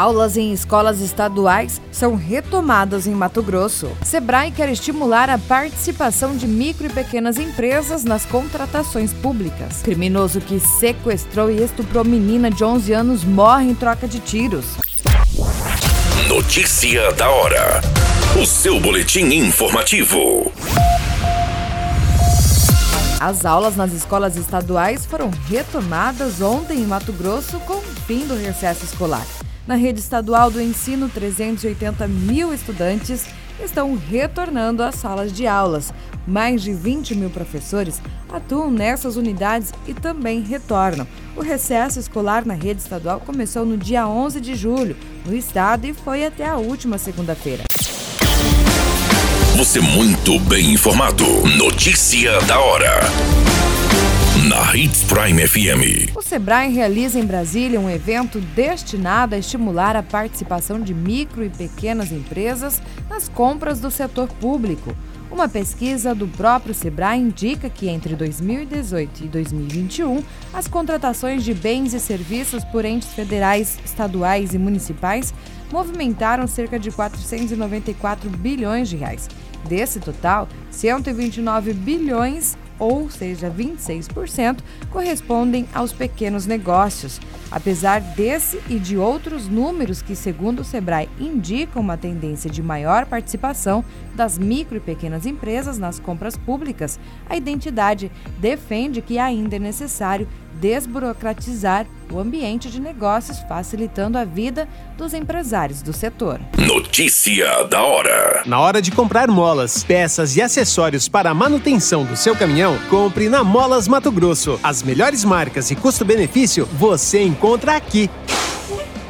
Aulas em escolas estaduais são retomadas em Mato Grosso. Sebrae quer estimular a participação de micro e pequenas empresas nas contratações públicas. Criminoso que sequestrou e estuprou menina de 11 anos morre em troca de tiros. Notícia da hora. O seu boletim informativo. As aulas nas escolas estaduais foram retomadas ontem em Mato Grosso com o fim do recesso escolar. Na rede estadual do ensino, 380 mil estudantes estão retornando às salas de aulas. Mais de 20 mil professores atuam nessas unidades e também retornam. O recesso escolar na rede estadual começou no dia 11 de julho, no estado, e foi até a última segunda-feira. Você muito bem informado. Notícia da hora na Hits Prime FM. O Sebrae realiza em Brasília um evento destinado a estimular a participação de micro e pequenas empresas nas compras do setor público. Uma pesquisa do próprio Sebrae indica que entre 2018 e 2021, as contratações de bens e serviços por entes federais, estaduais e municipais movimentaram cerca de 494 bilhões de reais. Desse total, 129 bilhões ou seja, 26%, correspondem aos pequenos negócios. Apesar desse e de outros números que, segundo o Sebrae, indicam uma tendência de maior participação das micro e pequenas empresas nas compras públicas, a identidade defende que ainda é necessário desburocratizar o ambiente de negócios, facilitando a vida dos empresários do setor. Notícia da hora: Na hora de comprar molas, peças e acessórios para a manutenção do seu caminhão, compre na Molas Mato Grosso. As melhores marcas e custo-benefício você encontra aqui.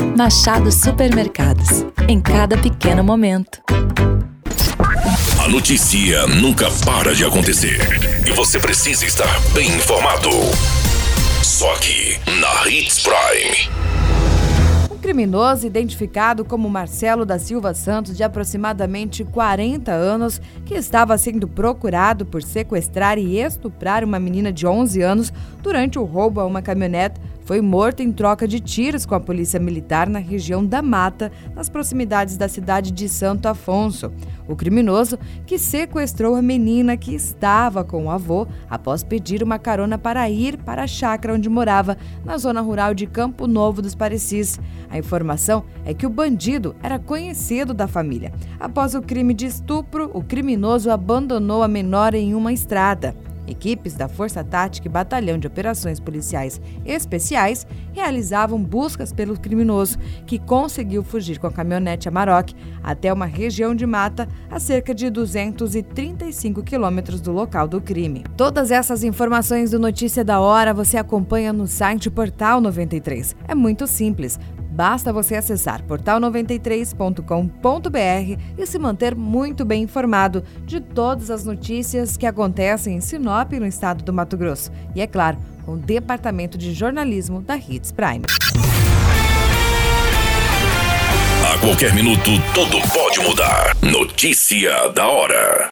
Machado Supermercados. Em cada pequeno momento. A notícia nunca para de acontecer e você precisa estar bem informado. Só aqui na Hits Prime. Um criminoso identificado como Marcelo da Silva Santos, de aproximadamente 40 anos, que estava sendo procurado por sequestrar e estuprar uma menina de 11 anos durante o roubo a uma caminhonete foi morto em troca de tiros com a polícia militar na região da Mata, nas proximidades da cidade de Santo Afonso. O criminoso, que sequestrou a menina que estava com o avô após pedir uma carona para ir para a chácara onde morava, na zona rural de Campo Novo dos Parecis. A informação é que o bandido era conhecido da família. Após o crime de estupro, o criminoso abandonou a menor em uma estrada. Equipes da Força Tática e Batalhão de Operações Policiais Especiais realizavam buscas pelo criminoso, que conseguiu fugir com a caminhonete Amarok até uma região de mata a cerca de 235 quilômetros do local do crime. Todas essas informações do Notícia da Hora você acompanha no site Portal 93. É muito simples. Basta você acessar portal93.com.br e se manter muito bem informado de todas as notícias que acontecem em Sinop, no estado do Mato Grosso. E é claro, com o Departamento de Jornalismo da Hits Prime. A qualquer minuto, tudo pode mudar. Notícia da hora.